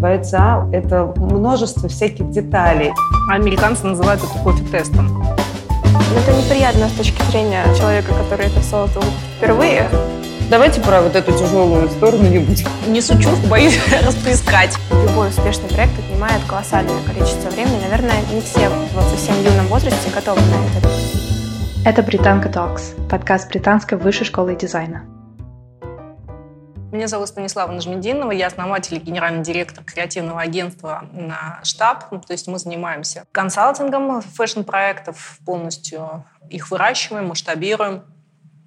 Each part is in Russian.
ВЦА — это множество всяких деталей. Американцы называют это кофе-тестом. Это неприятно с точки зрения человека, который это создал впервые. Давайте про вот эту тяжелую сторону не будем. Несу чувств, боюсь расплескать. Любой успешный проект отнимает колоссальное количество времени. Наверное, не все в совсем юном возрасте готовы на это. Это «Британка Talks, подкаст британской высшей школы дизайна. Меня зовут Станислава Нажмединова, я основатель и генеральный директор креативного агентства на штаб. Ну, то есть мы занимаемся консалтингом фэшн-проектов, полностью их выращиваем, масштабируем,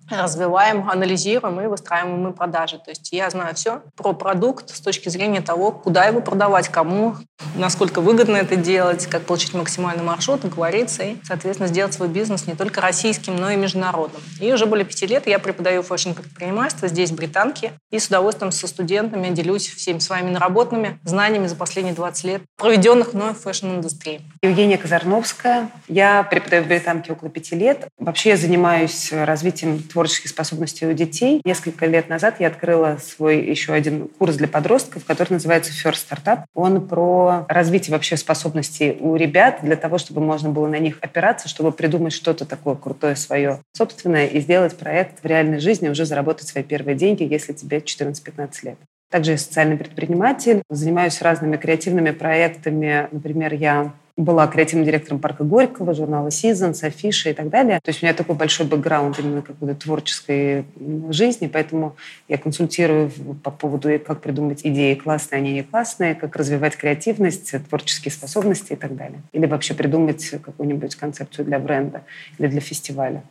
развиваем, анализируем и выстраиваем мы продажи. То есть я знаю все про продукт с точки зрения того, куда его продавать, кому, насколько выгодно это делать, как получить максимальный маршрут, договориться и, соответственно, сделать свой бизнес не только российским, но и международным. И уже более пяти лет я преподаю фэшн-предпринимательство здесь, в Британке, и с удовольствием со студентами делюсь всеми своими наработанными знаниями за последние 20 лет, проведенных мной в fashion-индустрии. Евгения Казарновская. Я преподаю в Британке около пяти лет. Вообще я занимаюсь развитием творческих способностей у детей. Несколько лет назад я открыла свой еще один курс для подростков, который называется First Startup. Он про развитие вообще способностей у ребят для того, чтобы можно было на них опираться, чтобы придумать что-то такое крутое свое собственное и сделать проект в реальной жизни, уже заработать свои первые деньги, если тебе 14-15 лет. Также я социальный предприниматель, занимаюсь разными креативными проектами. Например, я была креативным директором парка Горького, журнала Seasons, Афиши и так далее. То есть у меня такой большой бэкграунд именно какой-то творческой жизни, поэтому я консультирую по поводу, как придумать идеи классные, они не классные, как развивать креативность, творческие способности и так далее. Или вообще придумать какую-нибудь концепцию для бренда или для фестиваля.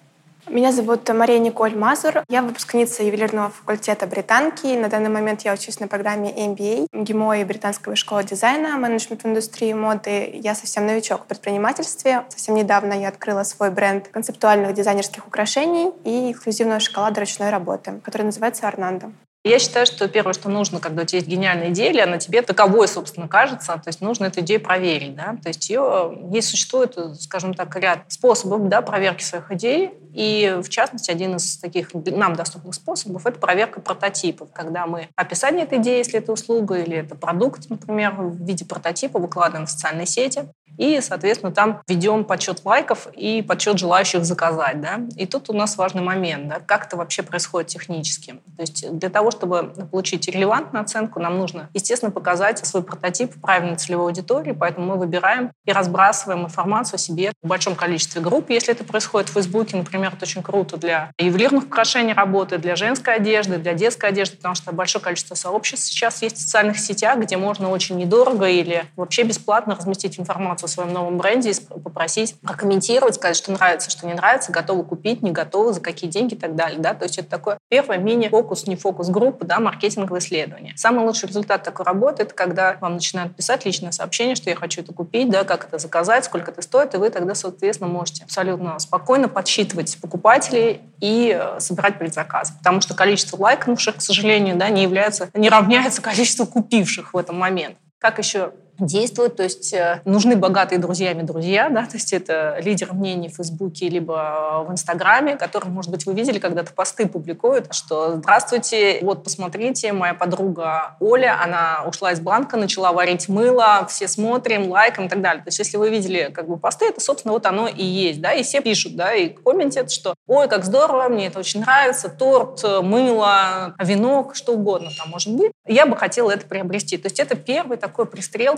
Меня зовут Мария Николь Мазур. Я выпускница ювелирного факультета британки. На данный момент я учусь на программе MBA ГИМО и Британская школа дизайна, менеджмент в индустрии моды. Я совсем новичок в предпринимательстве. Совсем недавно я открыла свой бренд концептуальных дизайнерских украшений и эксклюзивного шоколада ручной работы, который называется «Арнандо». Я считаю, что первое, что нужно, когда у тебя есть гениальная идея, или она тебе таковой, собственно, кажется, то есть нужно эту идею проверить. Да? То есть ее, есть существует, скажем так, ряд способов да, проверки своих идей, и, в частности, один из таких нам доступных способов – это проверка прототипов, когда мы описание этой идеи, если это услуга или это продукт, например, в виде прототипа выкладываем в социальные сети, и, соответственно, там ведем подсчет лайков и подсчет желающих заказать. Да? И тут у нас важный момент, да? как это вообще происходит технически. То есть для того, чтобы получить релевантную оценку, нам нужно, естественно, показать свой прототип правильной целевой аудитории, поэтому мы выбираем и разбрасываем информацию о себе в большом количестве групп. Если это происходит в Фейсбуке, например, это очень круто для ювелирных украшений работы, для женской одежды, для детской одежды, потому что большое количество сообществ сейчас есть в социальных сетях, где можно очень недорого или вообще бесплатно разместить информацию о своем новом бренде и попросить прокомментировать, сказать, что нравится, что не нравится, готовы купить, не готовы, за какие деньги и так далее. Да? То есть это такое первое мини-фокус, не фокус-группа, да, маркетинговое исследование. Самый лучший результат такой работы – это когда вам начинают писать личное сообщение, что я хочу это купить, да, как это заказать, сколько это стоит, и вы тогда, соответственно, можете абсолютно спокойно подсчитывать покупателей и э, собирать предзаказы. Потому что количество лайкнувших, к сожалению, да, не является, не равняется количеству купивших в этом момент. Как еще действуют, то есть э, нужны богатые друзьями друзья, да, то есть это лидер мнений в Фейсбуке либо в Инстаграме, который, может быть, вы видели, когда-то посты публикуют, что «Здравствуйте, вот посмотрите, моя подруга Оля, она ушла из банка, начала варить мыло, все смотрим, лайкаем и так далее». То есть если вы видели как бы посты, это, собственно, вот оно и есть, да, и все пишут, да, и комментят, что «Ой, как здорово, мне это очень нравится, торт, мыло, венок, что угодно там может быть. Я бы хотела это приобрести». То есть это первый такой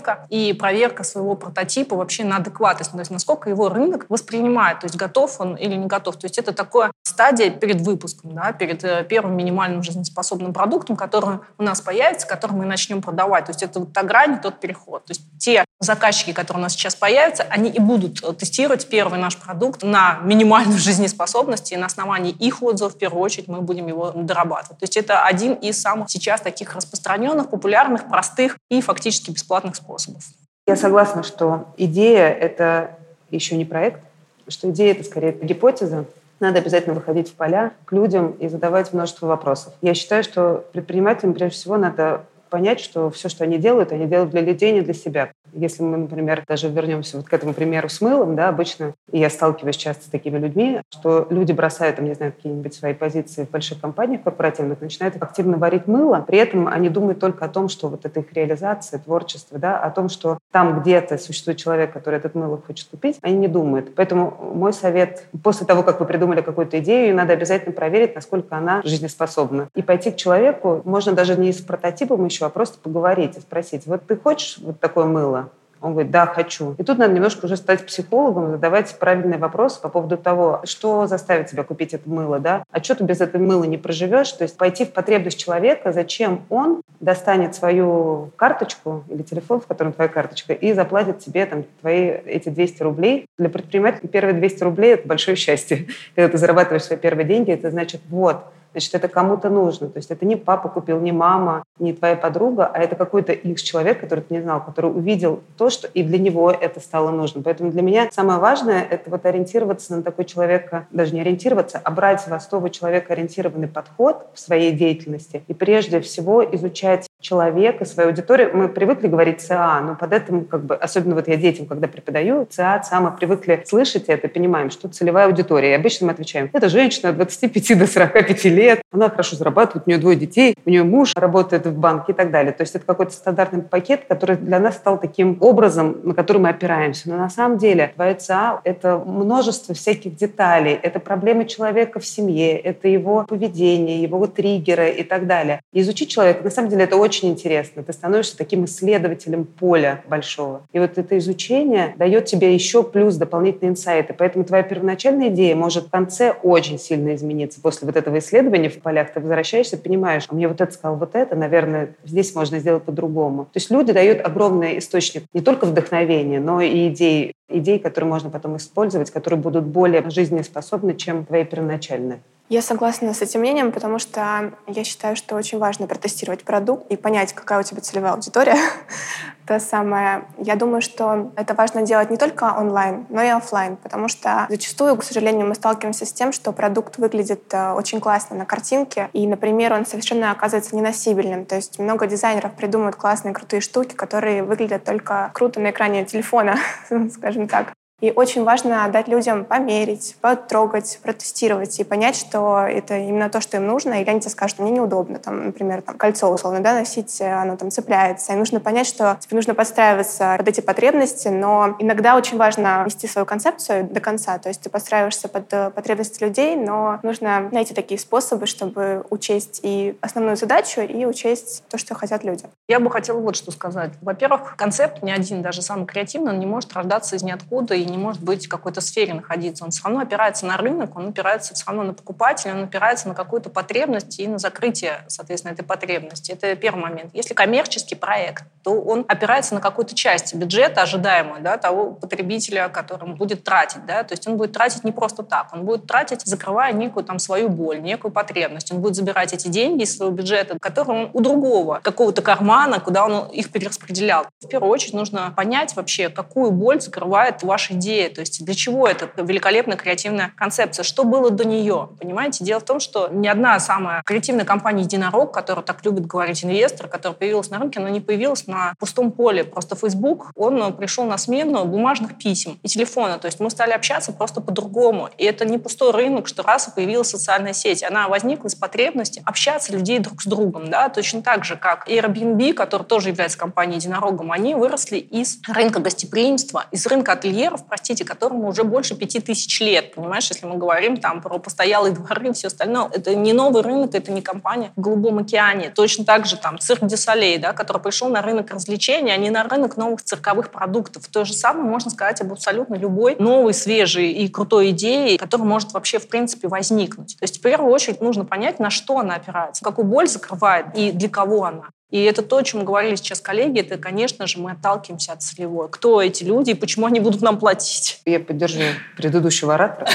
пристрелка и проверка своего прототипа вообще на адекватность, то есть насколько его рынок воспринимает, то есть готов он или не готов. То есть это такая стадия перед выпуском, да, перед э, первым минимальным жизнеспособным продуктом, который у нас появится, который мы начнем продавать. То есть это вот та грань, тот переход. То есть те заказчики, которые у нас сейчас появятся, они и будут э, тестировать первый наш продукт на минимальную жизнеспособность, и на основании их отзывов, в первую очередь, мы будем его дорабатывать. То есть это один из самых сейчас таких распространенных, популярных, простых и фактически бесплатных способов способов. Я согласна, что идея — это еще не проект, что идея — это скорее гипотеза. Надо обязательно выходить в поля к людям и задавать множество вопросов. Я считаю, что предпринимателям прежде всего надо понять, что все, что они делают, они делают для людей, не для себя. Если мы, например, даже вернемся вот к этому примеру с мылом, да, обычно, и я сталкиваюсь часто с такими людьми, что люди бросают, там, не знаю, какие-нибудь свои позиции в больших компаниях корпоративных, начинают активно варить мыло, при этом они думают только о том, что вот это их реализация, творчество, да, о том, что там где-то существует человек, который этот мыло хочет купить, они не думают. Поэтому мой совет, после того, как вы придумали какую-то идею, надо обязательно проверить, насколько она жизнеспособна. И пойти к человеку, можно даже не с прототипом еще, а просто поговорить и спросить, вот ты хочешь вот такое мыло? Он говорит, да, хочу. И тут надо немножко уже стать психологом, задавать правильные вопросы по поводу того, что заставит тебя купить это мыло, да, а что ты без этого мыла не проживешь, то есть пойти в потребность человека, зачем он достанет свою карточку или телефон, в котором твоя карточка, и заплатит тебе там твои эти 200 рублей. Для предпринимателя первые 200 рублей – это большое счастье. Когда ты зарабатываешь свои первые деньги, это значит, вот, значит, это кому-то нужно. То есть это не папа купил, не мама, не твоя подруга, а это какой-то их человек, который ты не знал, который увидел то, что и для него это стало нужно. Поэтому для меня самое важное — это вот ориентироваться на такой человека, даже не ориентироваться, а брать в основу человека ориентированный подход в своей деятельности и прежде всего изучать человека, свою аудиторию. Мы привыкли говорить ЦА, но под этим, как бы, особенно вот я детям, когда преподаю, ЦА, ЦА, мы привыкли слышать это, понимаем, что целевая аудитория. И обычно мы отвечаем, это женщина от 25 до 45 лет, она хорошо зарабатывает, у нее двое детей, у нее муж работает в банке и так далее. То есть это какой-то стандартный пакет, который для нас стал таким образом, на который мы опираемся. Но на самом деле твоя ЦА — это множество всяких деталей, это проблемы человека в семье, это его поведение, его триггеры и так далее. И изучить человека, на самом деле, это очень интересно. Ты становишься таким исследователем поля большого. И вот это изучение дает тебе еще плюс дополнительные инсайты. Поэтому твоя первоначальная идея может в конце очень сильно измениться. После вот этого исследования в полях ты возвращаешься, понимаешь, а мне вот это сказал, вот это, наверное, здесь можно сделать по-другому. То есть люди дают огромный источник не только вдохновения, но и идей, идей, которые можно потом использовать, которые будут более жизнеспособны, чем твои первоначальные. Я согласна с этим мнением, потому что я считаю, что очень важно протестировать продукт и понять, какая у тебя целевая аудитория. То самое. Я думаю, что это важно делать не только онлайн, но и офлайн, потому что зачастую, к сожалению, мы сталкиваемся с тем, что продукт выглядит э, очень классно на картинке, и, например, он совершенно оказывается неносибельным. То есть много дизайнеров придумывают классные, крутые штуки, которые выглядят только круто на экране телефона, скажем так. И очень важно дать людям померить, потрогать, протестировать и понять, что это именно то, что им нужно, или они тебе скажут, мне неудобно, там, например, там, кольцо условно да, носить, э, оно там цепляется. И нужно понять, что тебе нужно подстраиваться под эти потребности, но иногда очень важно вести свою концепцию до конца, то есть ты подстраиваешься под э, потребности людей, но нужно найти такие способы, чтобы учесть и основную задачу, и учесть то, что хотят люди. Я бы хотела вот что сказать. Во-первых, концепт ни один, даже самый креативный, он не может рождаться из ниоткуда и не может быть в какой-то сфере находиться. Он все равно опирается на рынок, он опирается все равно на покупателя, он опирается на какую-то потребность и на закрытие, соответственно, этой потребности. Это первый момент. Если коммерческий проект, то он опирается на какую-то часть бюджета ожидаемую да, того потребителя, которым будет тратить. Да? То есть он будет тратить не просто так, он будет тратить, закрывая некую там свою боль, некую потребность. Он будет забирать эти деньги из своего бюджета, которые он у другого, какого-то кармана, куда он их перераспределял. В первую очередь нужно понять вообще, какую боль закрывает ваша идея, то есть для чего эта великолепная креативная концепция, что было до нее, понимаете? Дело в том, что ни одна самая креативная компания «Единорог», которая так любит говорить инвестор, которая появилась на рынке, она не появилась на пустом поле. Просто Facebook, он пришел на смену бумажных писем и телефона, то есть мы стали общаться просто по-другому. И это не пустой рынок, что раз и появилась социальная сеть. Она возникла из потребности общаться людей друг с другом, да, точно так же, как Airbnb, который тоже является компанией «Единорогом», они выросли из рынка гостеприимства, из рынка ательеров, простите, которому уже больше пяти тысяч лет, понимаешь, если мы говорим там про постоялые дворы и все остальное. Это не новый рынок, это не компания в Голубом океане. Точно так же там цирк Дюсалей, да, который пришел на рынок развлечений, а не на рынок новых цирковых продуктов. То же самое можно сказать об абсолютно любой новой, свежей и крутой идее, которая может вообще в принципе возникнуть. То есть в первую очередь нужно понять, на что она опирается, какую боль закрывает и для кого она. И это то, о чем говорили сейчас коллеги, это, конечно же, мы отталкиваемся от целевой. Кто эти люди и почему они будут нам платить? Я поддержу предыдущего оратора.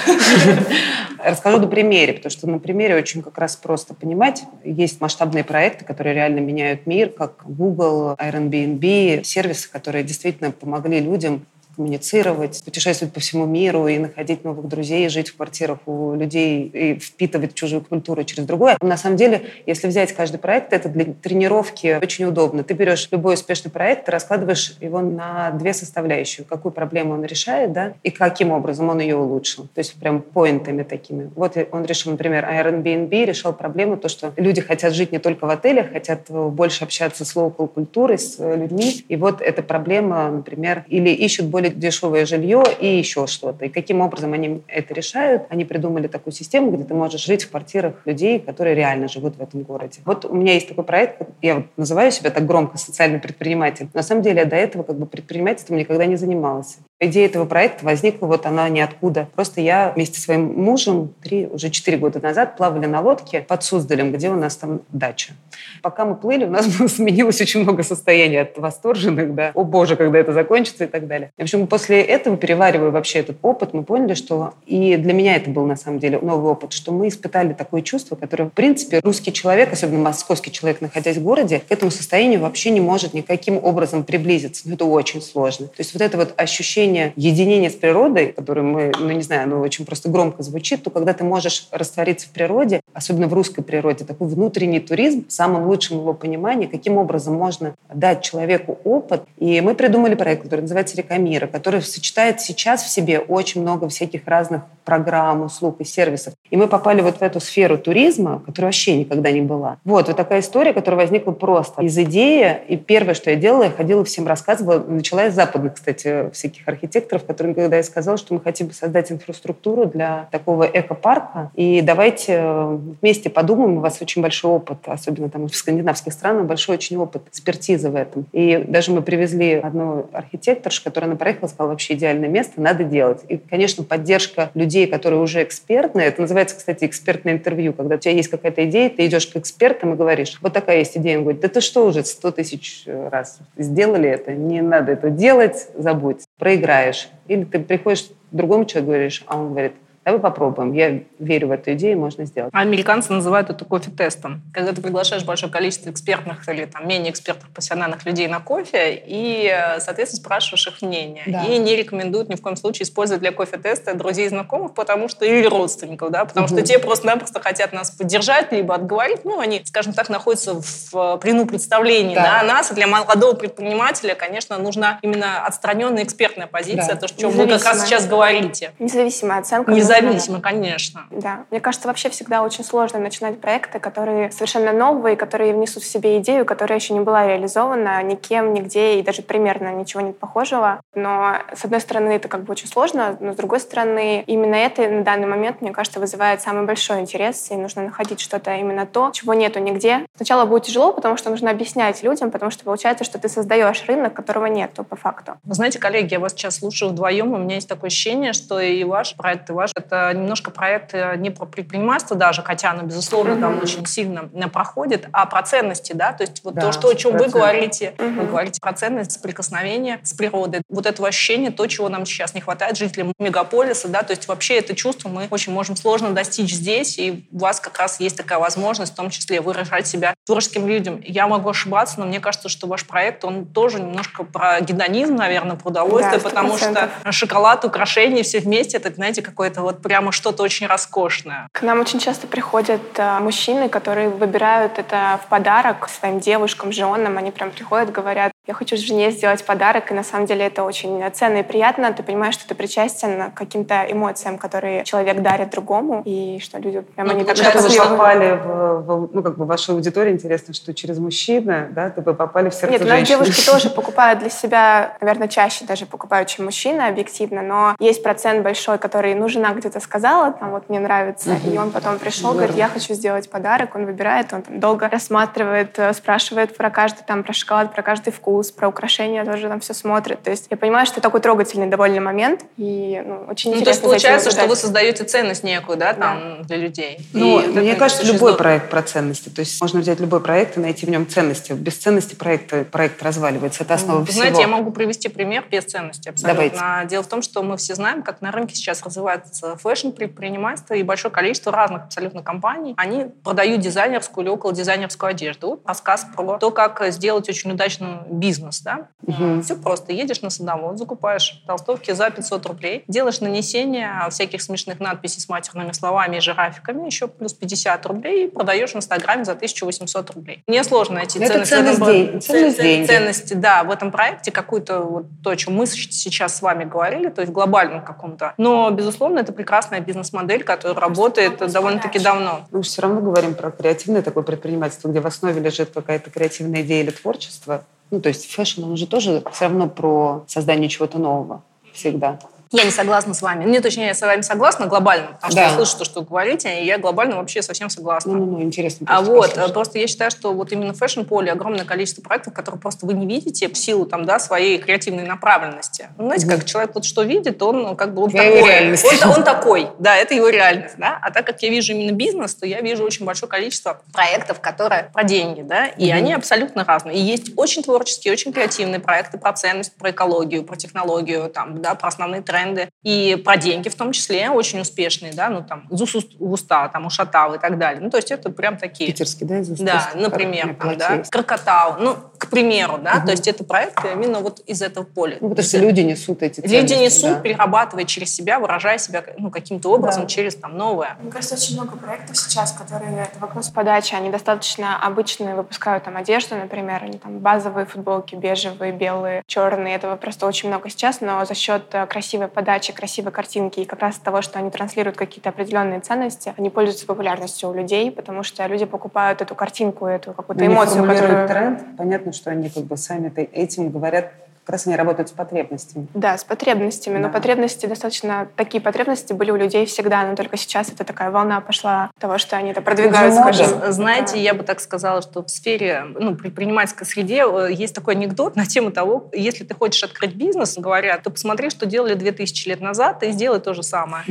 Расскажу на примере, потому что на примере очень как раз просто понимать. Есть масштабные проекты, которые реально меняют мир, как Google, Airbnb, сервисы, которые действительно помогли людям коммуницировать, путешествовать по всему миру и находить новых друзей, жить в квартирах у людей и впитывать чужую культуру через другое. На самом деле, если взять каждый проект, это для тренировки очень удобно. Ты берешь любой успешный проект, ты раскладываешь его на две составляющие. Какую проблему он решает, да, и каким образом он ее улучшил. То есть прям поинтами такими. Вот он решил, например, Airbnb решал проблему, то, что люди хотят жить не только в отелях, хотят больше общаться с локал культурой, с людьми. И вот эта проблема, например, или ищут более дешевое жилье и еще что-то. И каким образом они это решают? Они придумали такую систему, где ты можешь жить в квартирах людей, которые реально живут в этом городе. Вот у меня есть такой проект, я вот называю себя так громко социальный предприниматель. На самом деле я до этого как бы предпринимательством никогда не занималась. Идея этого проекта возникла, вот она ниоткуда. Просто я вместе со своим мужем три, уже четыре года назад плавали на лодке под Суздалем, где у нас там дача. Пока мы плыли, у нас сменилось очень много состояний от восторженных, да, о боже, когда это закончится и так далее. В общем, после этого, переваривая вообще этот опыт, мы поняли, что и для меня это был на самом деле новый опыт, что мы испытали такое чувство, которое, в принципе, русский человек, особенно московский человек, находясь в городе, к этому состоянию вообще не может никаким образом приблизиться. Но это очень сложно. То есть вот это вот ощущение ощущение единения с природой, которое мы, ну не знаю, оно очень просто громко звучит, то когда ты можешь раствориться в природе, особенно в русской природе, такой внутренний туризм, в самом лучшем его понимании, каким образом можно дать человеку опыт. И мы придумали проект, который называется «Река мира», который сочетает сейчас в себе очень много всяких разных программ, услуг и сервисов. И мы попали вот в эту сферу туризма, которая вообще никогда не была. Вот, вот такая история, которая возникла просто из идеи. И первое, что я делала, я ходила, всем рассказывала, начала из западных, кстати, всяких архитекторов, которым когда я сказала, что мы хотим создать инфраструктуру для такого экопарка, и давайте э, вместе подумаем, у вас очень большой опыт, особенно там в скандинавских странах, большой очень опыт экспертизы в этом. И даже мы привезли одну архитекторшу, которая на проехала, сказала, вообще идеальное место, надо делать. И, конечно, поддержка людей, которые уже экспертные, это называется, кстати, экспертное интервью, когда у тебя есть какая-то идея, ты идешь к экспертам и говоришь, вот такая есть идея, он говорит, да ты что уже сто тысяч раз сделали это, не надо это делать, забудь, проиграешь. Или ты приходишь к другому человеку и говоришь, а он говорит, Давай попробуем. Я верю в эту идею, можно сделать. Американцы называют это кофе-тестом. Когда ты приглашаешь большое количество экспертных или там, менее экспертных профессиональных людей на кофе и, соответственно, спрашиваешь их мнение. Да. И не рекомендуют ни в коем случае использовать для кофе-теста друзей и знакомых, потому что или родственников, да, потому угу. что те просто-напросто хотят нас поддержать, либо отговорить. Ну, они, скажем так, находятся в плену представлений да. на нас. И для молодого предпринимателя, конечно, нужна именно отстраненная экспертная позиция, да. то, о чем вы как раз сейчас говорите. Независимая оценка Независимо, конечно. Да. Мне кажется, вообще всегда очень сложно начинать проекты, которые совершенно новые, которые внесут в себе идею, которая еще не была реализована никем, нигде, и даже примерно ничего нет похожего. Но, с одной стороны, это как бы очень сложно, но, с другой стороны, именно это на данный момент, мне кажется, вызывает самый большой интерес, и нужно находить что-то именно то, чего нету нигде. Сначала будет тяжело, потому что нужно объяснять людям, потому что получается, что ты создаешь рынок, которого нету по факту. Вы знаете, коллеги, я вас сейчас слушаю вдвоем, у меня есть такое ощущение, что и ваш проект, и ваш это немножко проект не про предпринимательство даже, хотя оно, безусловно, mm-hmm. там очень сильно э, проходит, а про ценности, да, то есть вот да, то, что, о чем вы говорите, mm-hmm. вы говорите про ценность соприкосновения с природой, вот этого ощущения, то, чего нам сейчас не хватает жителям мегаполиса, да, то есть вообще это чувство мы очень можем сложно достичь здесь, и у вас как раз есть такая возможность, в том числе выражать себя творческим людям. Я могу ошибаться, но мне кажется, что ваш проект, он тоже немножко про гедонизм, наверное, про удовольствие, да, потому что шоколад, украшения, все вместе, это, знаете, какое-то вот прямо что-то очень роскошное. К нам очень часто приходят э, мужчины, которые выбирают это в подарок своим девушкам, женам. Они прям приходят, говорят, я хочу жене сделать подарок, и на самом деле это очень ценно и приятно. Ты понимаешь, что ты причастен к каким-то эмоциям, которые человек дарит другому, и что люди прям ну, они так вы попали в, в, ну, как бы вашу аудиторию. Интересно, что через мужчину, да, ты бы попали в сердце Нет, у нас девушки тоже покупают для себя, наверное, чаще даже покупают, чем мужчины, объективно, но есть процент большой, который, ну, жена где-то сказала, там, вот мне нравится, угу. и он потом пришел, говорит, я хочу сделать подарок, он выбирает, он там долго рассматривает, э, спрашивает про каждый, там, про шоколад, про каждый вкус, вкус, про украшения тоже там все смотрят. То есть я понимаю, что такой трогательный довольно момент, и ну, очень ну, интересно. То есть получается, что вы создаете ценность некую, да, там, да. для людей. Ну, и мне кажется, любой проект про ценности. То есть можно взять любой проект и найти в нем ценности. Без ценности проекта, проект разваливается. Это основа вы всего. Знаете, я могу привести пример без ценности абсолютно. Давайте. Дело в том, что мы все знаем, как на рынке сейчас развивается фэшн-предпринимательство и большое количество разных абсолютно компаний. Они продают дизайнерскую или около дизайнерскую одежду. Рассказ про то, как сделать очень удачную бизнес, да? Мгм. Все просто. Едешь на садовод, закупаешь толстовки за 500 рублей, делаешь нанесение всяких смешных надписей с матерными словами и жирафиками, еще плюс 50 рублей, и продаешь в Инстаграме за 1800 рублей. Мне сложно найти Ну, это ценность, этом ценность деньги. ценности, да, в этом проекте какую-то вот то, о чем мы сейчас с вами говорили, то есть глобальном каком-то. Но, безусловно, это прекрасная бизнес-модель, которая работает довольно-таки давно. Мы же все равно говорим про креативное такое предпринимательство, где в основе лежит какая-то креативная идея или творчество. Ну, то есть фэшн, он же тоже все равно про создание чего-то нового всегда. Я не согласна с вами. Не, точнее, я с вами согласна глобально, потому что Да. я слышу то, что вы говорите, и я глобально вообще совсем согласна. Ну, ну, ну, интересно. А вот, послушать. просто я считаю, что вот именно в фэшн-поле огромное количество проектов, которые просто вы не видите в силу там, да, своей креативной направленности. Ну, знаете, Мгм. как человек вот что видит, он ну, как бы он Твоя такой. Он, он такой, да, это его реальность, да. А так как я вижу именно бизнес, то я вижу очень большое количество проектов, которые про деньги, да, и Мгм. они абсолютно разные. И есть очень творческие, очень креативные проекты про ценность, про экологию, про технологию, там, да, про основные тренды и про деньги в том числе очень успешные, да, ну там из уст в уста, там у Шатау и так далее. Ну то есть это прям такие. Питерский, да, из Да, например, там, да. Крокотау, ну, примеру, да, Мгм. то есть это проекты именно вот из этого поля. Ну, потому что люди несут эти Люди ценности, несут, да. перерабатывая через себя, выражая себя ну, каким-то образом Да. через там новое. Мне кажется, очень много проектов сейчас, которые это вопрос подачи. Они достаточно обычные, выпускают там одежду, например, они там базовые футболки, бежевые, белые, черные. Этого просто очень много сейчас, но за счет э, красивой подачи, красивой картинки и как раз того, что они транслируют какие-то определенные ценности, они пользуются популярностью у людей, потому что люди покупают эту картинку, эту какую-то Они эмоцию, которую... тренд. Понятно, что они как бы сами этим говорят, как раз они работают с потребностями. Да, с потребностями. Но Да. потребности достаточно... Такие потребности были у людей всегда, но только сейчас это такая волна пошла того, что они это продвигают, скажем. Знаете, Это- я бы так сказала, что в сфере ну, предпринимательской среде э, есть такой анекдот на тему того, если ты хочешь открыть бизнес, говорят, то посмотри, что делали 2000 лет назад, и сделай то же самое.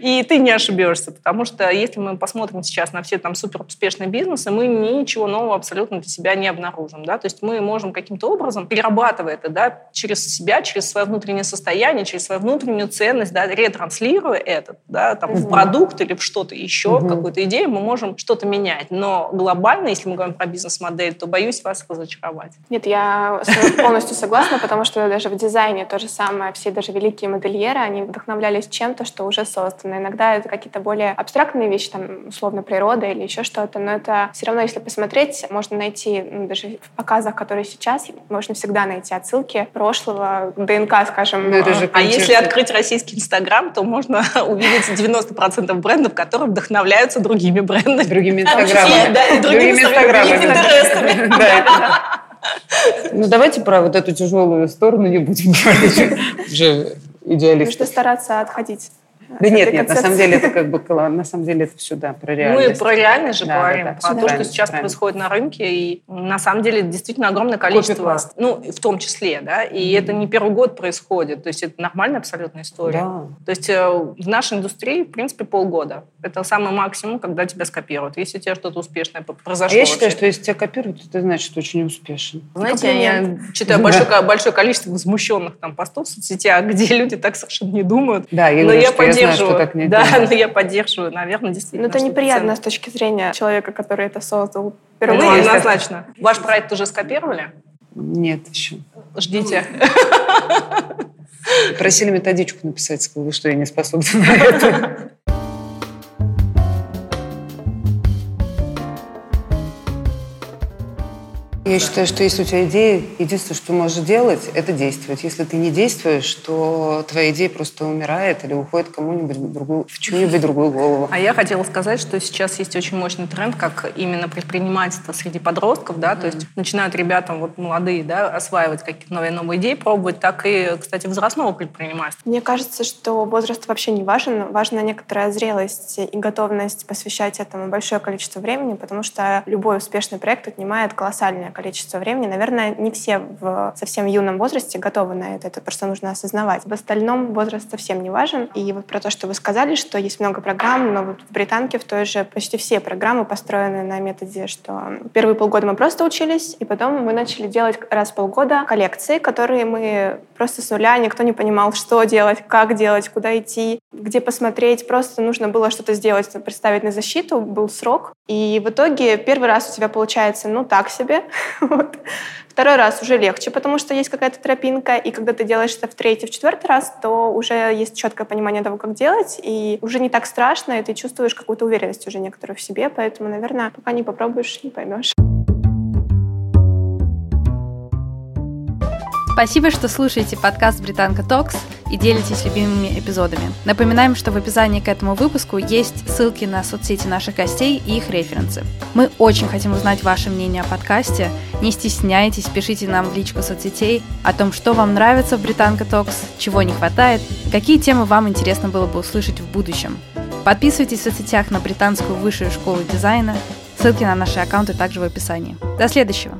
И ты не ошибешься, потому что если мы посмотрим сейчас на все там супер успешные бизнесы, мы ничего нового абсолютно для себя не обнаружим. Да? То есть мы можем каким-то образом, перерабатывая это да, через себя, через свое внутреннее состояние, через свою внутреннюю ценность, да, ретранслируя это да, там, в Мгм. продукт или в что-то еще, в Мгм. какую-то идею, мы можем что-то менять. Но глобально, если мы говорим про бизнес-модель, то боюсь вас разочаровать. Нет, я полностью согласна, потому что даже в дизайне то же самое. Все даже великие модельеры, они вдохновлялись чем-то, что уже создано. Иногда это какие-то более абстрактные вещи, там, условно, природа или еще что-то, но это все равно, если посмотреть, можно найти, ну, даже в показах, которые сейчас, можно всегда найти отсылки прошлого, ДНК, скажем. Ну, это же А если открыть российский Инстаграм, то можно увидеть 90% брендов, которые вдохновляются другими брендами. Другими инстаграмами. да, и другими инстаграмами. Ну, давайте про вот эту тяжелую сторону не будем говорить. Уже идеалисты. Нужно стараться отходить. Да от нет, нет, на самом деле это как бы, на самом деле это все, да, про Мы реальность. про реальность же Да, да, говорим, да, про всё то, правильно, что сейчас правильно. происходит на рынке, и на самом деле действительно огромное количество, ну, в том числе, да, и это не первый год происходит, то есть это нормальная абсолютная история. Да. То есть э, в нашей индустрии, в принципе, полгода. Это самый максимум, когда тебя скопируют. Если у тебя что-то успешное п- А произошло. я считаю, вообще. что если тебя копируют, это значит, что очень успешен. Знаете, я читаю большое, большое количество возмущенных там постов в соцсетях, где люди так совершенно не думают. Да, я но говорю, я что я знаю, что так не да, но я поддерживаю, наверное, Но действительно. Ну, это неприятно с точки зрения человека, который это создал. Ну, впервые. однозначно. Ваш проект уже скопировали? Нет еще. Ждите. Просили методичку написать, сказала, что я не способна на это. Я считаю, что если у тебя идея, единственное, что ты можешь делать, это действовать. Если ты не действуешь, то твоя идея просто умирает или уходит кому-нибудь в, другую, в чью-нибудь другую голову. А я хотела сказать, что сейчас есть очень мощный тренд, как именно предпринимательство среди подростков, да, то есть начинают ребята вот молодые, да, осваивать какие-то новые новые идеи, пробовать, так и, кстати, возрастного предпринимательства. Мне кажется, что возраст вообще не важен. Важна некоторая зрелость и готовность посвящать этому большое количество времени, потому что любой успешный проект отнимает колоссальное количество времени. Наверное, не все в совсем юном возрасте готовы на это. Это просто нужно осознавать. В остальном возраст совсем не важен. И вот про то, что вы сказали, что есть много программ, но вот в британке в той же почти все программы построены на методе, что первые полгода мы просто учились, и потом мы начали делать раз в полгода коллекции, которые мы просто с нуля, никто не понимал, что делать, как делать, куда идти. Где посмотреть. Просто нужно было что-то сделать, представить на защиту, был срок. И в итоге первый раз у тебя получается, ну, так себе. вот. Второй раз уже легче, потому что есть какая-то тропинка, и когда ты делаешь это в третий, в четвертый раз, то уже есть четкое понимание того, как делать, и уже не так страшно, и ты чувствуешь какую-то уверенность уже некоторую в себе, поэтому, наверное, пока не попробуешь, не поймешь. Спасибо, что слушаете подкаст «Британка Talks» и делитесь любимыми эпизодами. Напоминаем, что в описании к этому выпуску есть ссылки на соцсети наших гостей и их референсы. Мы очень хотим узнать ваше мнение о подкасте. Не стесняйтесь, пишите нам в личку соцсетей о том, что вам нравится в «Британка Talks», чего не хватает, какие темы вам интересно было бы услышать в будущем. Подписывайтесь в соцсетях на британскую высшую школу дизайна. Ссылки на наши аккаунты также в описании. До следующего!